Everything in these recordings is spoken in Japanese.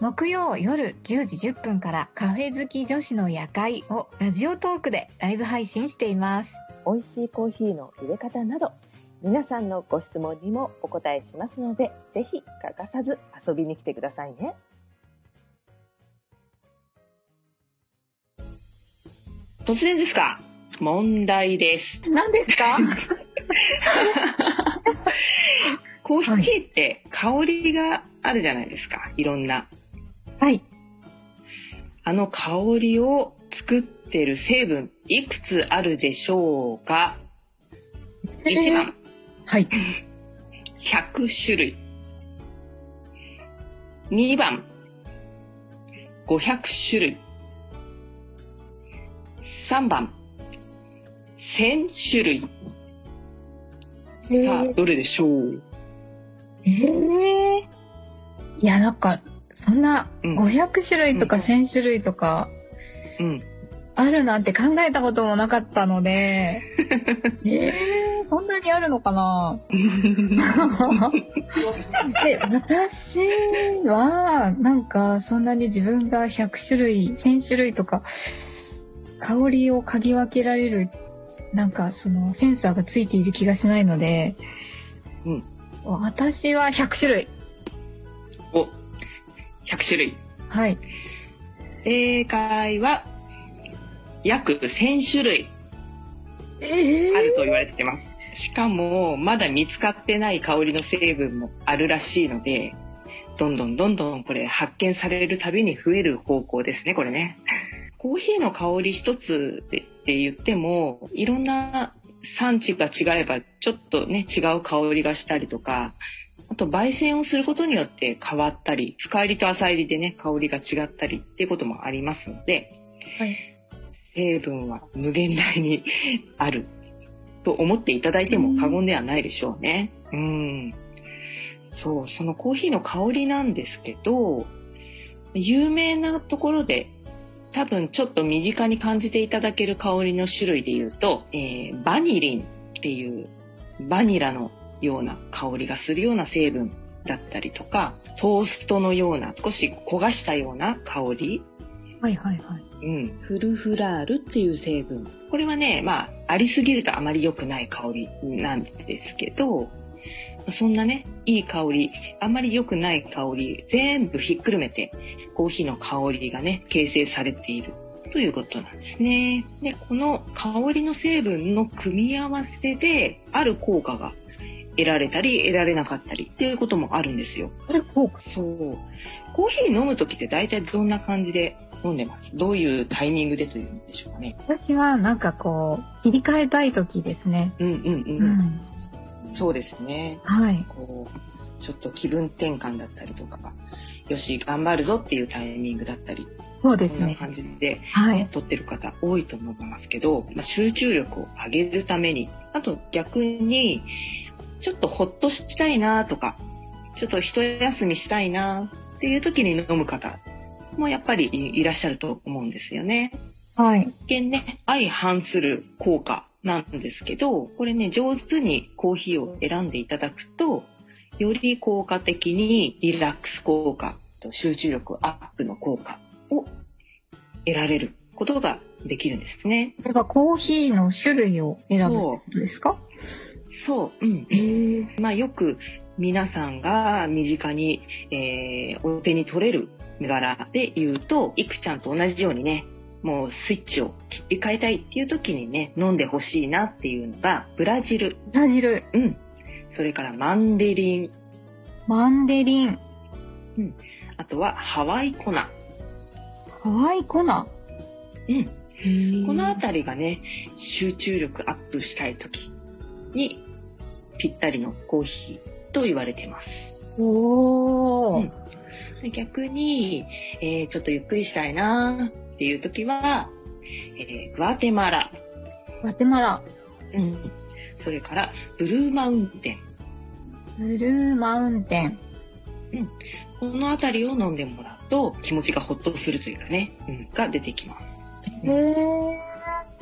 木曜夜10時10分からカフェ好き女子の夜会をラジオトークでライブ配信しています。美味しいコーヒーの入れ方など皆さんのご質問にもお答えしますのでぜひ欠かさず遊びに来てくださいね。突然ですが、問題です。何ですか？コーヒーって香りがあるじゃないですか。いろんな。はい。あの香りを作ってる成分、いくつあるでしょうか ?1 番、はい。100種類。2番、500種類。3番、1000種類。さあ、どれでしょう？ええいや、なんか、そんなうん。500種類とかうん。1000種類とかうん。あるなんて考えたこともなかったので、ええそんなにあるのかな？で、私は、なんか、そんなに自分が100種類、1000種類とか、香りを嗅ぎ分けられる、なんか、その、センサーがついている気がしないので、うん。私は100種類。お、100種類。はい。正解は、約1000種類えあると言われてます。しかも、まだ見つかってない香りの成分もあるらしいので、どんどんどんどんこれ発見されるたびに増える方向ですね、これね。コーヒーの香り一つでって言っても、いろんな産地が違えば、ちょっとね、違う香りがしたりとか、あと、焙煎をすることによって変わったり、深入りと浅入りでね、香りが違ったりっていうこともありますので、はい成分は無限大にあると思っていただいても過言ではないでしょうね。うん。そう、そのコーヒーの香りなんですけど、有名なところで多分ちょっと身近に感じていただける香りの種類で言うと、えーバニリンっていうバニラのような香りがするような成分だったりとか、トーストのような少し焦がしたような香り、はいはいはい。うん、フルフラールっていう成分。これはね、まあ、ありすぎるとあまり良くない香りなんですけど、そんなね、いい香り、あまり良くない香り、全部ひっくるめて、コーヒーの香りがね、形成されているということなんですね。で、この香りの成分の組み合わせで、ある効果が得られたり、得られなかったりっていうこともあるんですよ。それ効果そう。コーヒー飲むときって大体どんな感じで飲んでます？どういうタイミングでというんでしょうかね。私はなんかこう、切り替えたい時ですね。うんうんううん。ん。そうですね。はい。こう、ちょっと気分転換だったりとか、よし、頑張るぞっていうタイミングだったり、こんなそうですね。感じで、はい。撮ってる方多いと思いますけど、まあ、集中力を上げるために、あと逆に、ちょっとほっとしたいなとか、ちょっと一休みしたいなっていう時に飲む方もやっぱりいらっしゃると思うんですよね。はい。一見ね、相反する効果なんですけど、これね、上手にコーヒーを選んでいただくと、より効果的にリラックス効果と集中力アップの効果を得られることができるんですね。それがコーヒーの種類を選ぶってことですか？そう、うん。まあよく皆さんが身近に、えーお手に取れる銘柄で言うと、いくちゃんと同じようにね、もうスイッチを切り替えたいっていう時にね、飲んでほしいなっていうのが、ブラジル、ブラジル、うん。それからマンデリン、マンデリン、あとはハワイコナ。ハワイコナ？うん。このあたりがね、集中力アップしたい時にぴったりのコーヒーと言われてます。おー。うんで逆に、えーちょっとゆっくりしたいなっていう時は、えーグアテマラ、グアテマラ、うん、それからブルーマウンテン、ブルーマウンテン。このあたりを飲んでもらうと気持ちがほっとするというかね、うん、が出てきます。へー。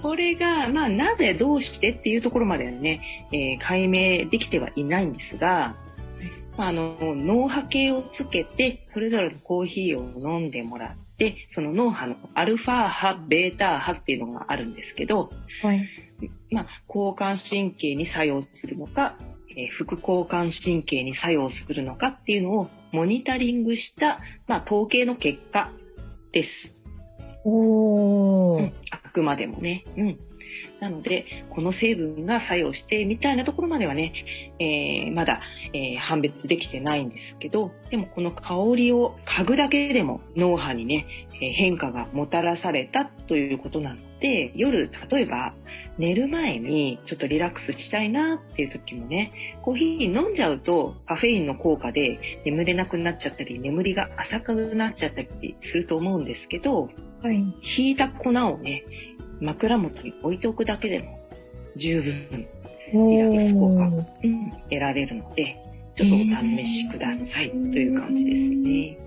これが、まあ、なぜどうしてっていうところまではね、えー解明できてはいないんですが、まああの、脳波計をつけて、それぞれのコーヒーを飲んでもらって、その脳波のアルファ波、ベータ波っていうのがあるんですけど、はい。まあ、交感神経に作用するのか、えー副交感神経に作用するのかっていうのをモニタリングした、まあ、統計の結果です。おー。うんあくまでもね。うん。なので、この成分が作用してみたいなところまではね、えーまだ、えー判別できてないんですけど、でもこの香りを嗅ぐだけでも脳波にね、えー変化がもたらされたということなので、夜、例えば寝る前にちょっとリラックスしたいなっていう時もね、コーヒー飲んじゃうとカフェインの効果で眠れなくなっちゃったり、眠りが浅くなっちゃったりすると思うんですけど、はい。引いた粉をね、枕元に置いておくだけでも十分、リラックス効果得られるので、ちょっとお試しくださいという感じですね。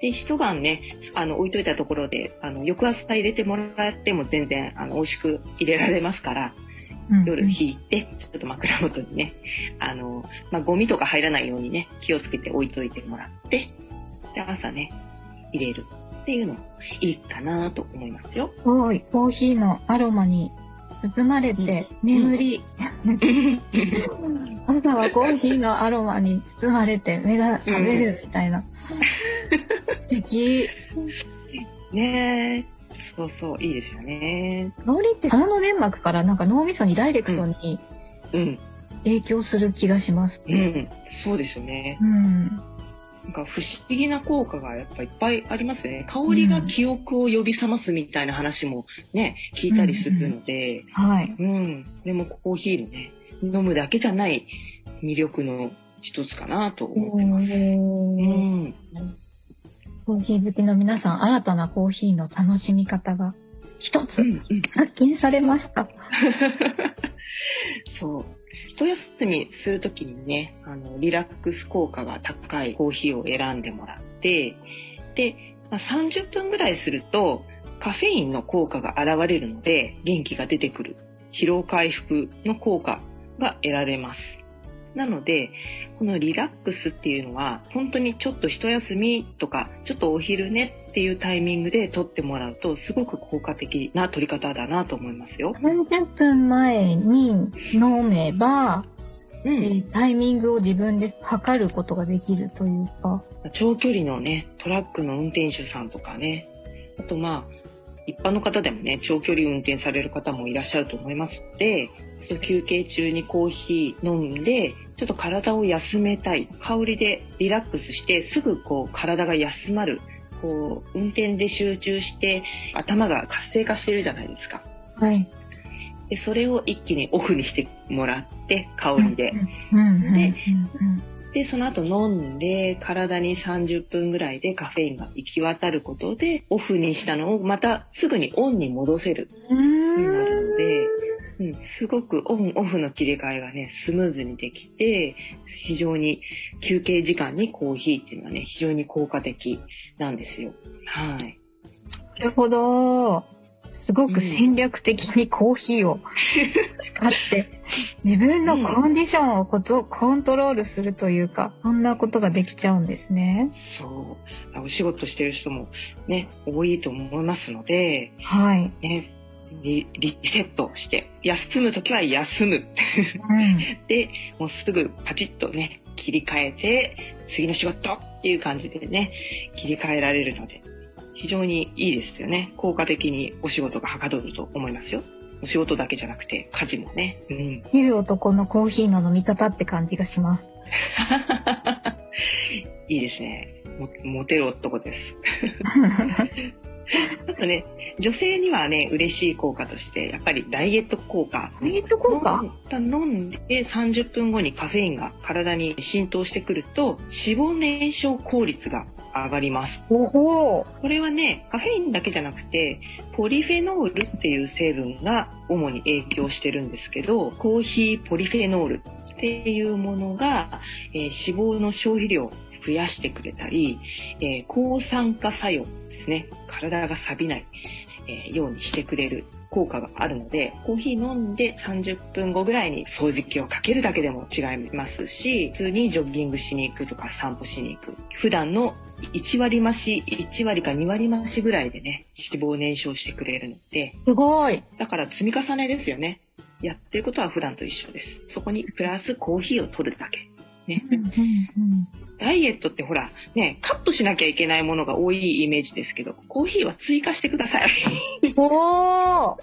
で、一晩ね、あの、置いといたところで、あの、翌朝入れてもらっても全然、あの、美味しく入れられますから、うん夜引いて、ちょっと枕元にね、あの、まあ、ゴミとか入らないようにね、気をつけて置いといてもらって、で、朝ね、入れるっていうのもいいかなと思いますよ。すごい。コーヒーのアロマに包まれて眠り、朝はコーヒーのアロマに包まれて目が覚めるみたいな。素敵。ねえ。そうそう、いいですよね。香りって鼻の粘膜からなんか脳みそにダイレクトにうん。影響する気がします。うん。そうですよね。うん。なんか不思議な効果がやっぱいっぱいありますね。香りが記憶を呼び覚ますみたいな話もね、聞いたりするので、はい。うん。でもコーヒーのね、飲むだけじゃない魅力の一つかなと思ってます。うん。コーヒー好きの皆さん、新たなコーヒーの楽しみ方が一つうんうん。発見されました。そう。一休みするときにね、あの、リラックス効果が高いコーヒーを選んでもらって、で、まあ、30分ぐらいすると、カフェインの効果が現れるので、元気が出てくる。疲労回復の効果が得られます。なので、このリラックスっていうのは、本当にちょっと一休みとか、ちょっとお昼寝っていうタイミングで取ってもらうと、すごく効果的な取り方だなと思いますよ。30分前に飲めば、うえータイミングを自分で測ることができるというか。長距離のね、トラックの運転手さんとかね、あとまあ、一般の方でもね、長距離運転される方もいらっしゃると思いますので、休憩中にコーヒー飲んで、ちょっと体を休めたい。香りでリラックスして、すぐこう体が休まる。こう、運転で集中して、頭が活性化してるじゃないですか。はい。で、それを一気にオフにしてもらって、香りで。でで、その後飲んで、体に30分ぐらいでカフェインが行き渡ることで、オフにしたのをまたすぐにオンに戻せるになるので、うん、すごくオンオフの切り替えがね、スムーズにできて、非常に休憩時間にコーヒーっていうのはね、非常に効果的なんですよ。はい。なるほど。すごく戦略的にコーヒーを使って、自分のコンディションをことコントロールするというか、そんなことができちゃうんですね。そう。お仕事してる人もね、多いと思いますので、はい。ね、リリセットして、休むときは休む。うん。で、もうすぐパチッとね、切り替えて、次の仕事っていう感じでね、切り替えられるので、非常にいいですよね。効果的にお仕事がはかどると思いますよ。お仕事だけじゃなくて、家事もね。うん。いる男のコーヒーの飲み方って感じがします。いいですね。もモテる男です。あとね、女性にはね、嬉しい効果として、やっぱりダイエット効果。ダイエット効果？飲ん飲んで30分後にカフェインが体に浸透してくると、脂肪燃焼効率が上がります。おお。これはね、カフェインだけじゃなくて、ポリフェノールっていう成分が主に影響してるんですけど、コーヒーポリフェノールっていうものが、えー脂肪の消費量を増やしてくれたり、えー抗酸化作用ですね。体が錆びない、えーようにしてくれる効果があるので、コーヒー飲んで30分後ぐらいに掃除機をかけるだけでも違いますし、普通にジョギングしに行くとか散歩しに行く。普段の1割増し、1割か2割増しぐらいでね、脂肪を燃焼してくれるので、すごい。だから積み重ねですよね。やってることは普段と一緒です。そこにプラスコーヒーを取るだけ。ね。ダイエットってほら、ね、カットしなきゃいけないものが多いイメージですけど、コーヒーは追加してください。おー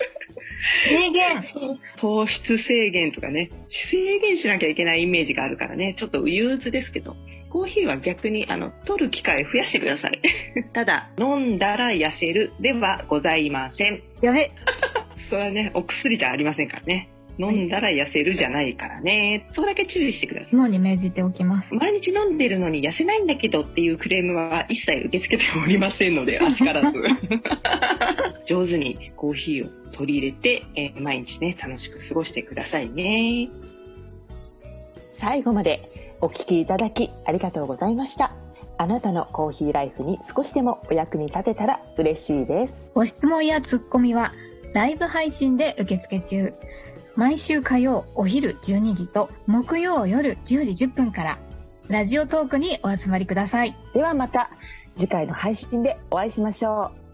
制限 糖質制限とかね、制限しなきゃいけないイメージがあるからね、ちょっと憂鬱ですけど、コーヒーは逆に、あの、取る機会増やしてください。ただ、飲んだら痩せるではございません。やべ。それはね、お薬じゃありませんからね。飲んだら痩せるじゃないからね。そこだけ注意してください。肝に銘じておきます。毎日飲んでるのに痩せないんだけどっていうクレームは一切受け付けておりませんので、あしからず。上手にコーヒーを取り入れて、えー毎日ね、楽しく過ごしてくださいね。最後までお聞きいただきありがとうございました。あなたのコーヒーライフに少しでもお役に立てたら嬉しいです。ご質問やツッコミはライブ配信で受付中。毎週火曜お昼12時と木曜夜10時10分からラジオトークにお集まりください。ではまた次回の配信でお会いしましょう。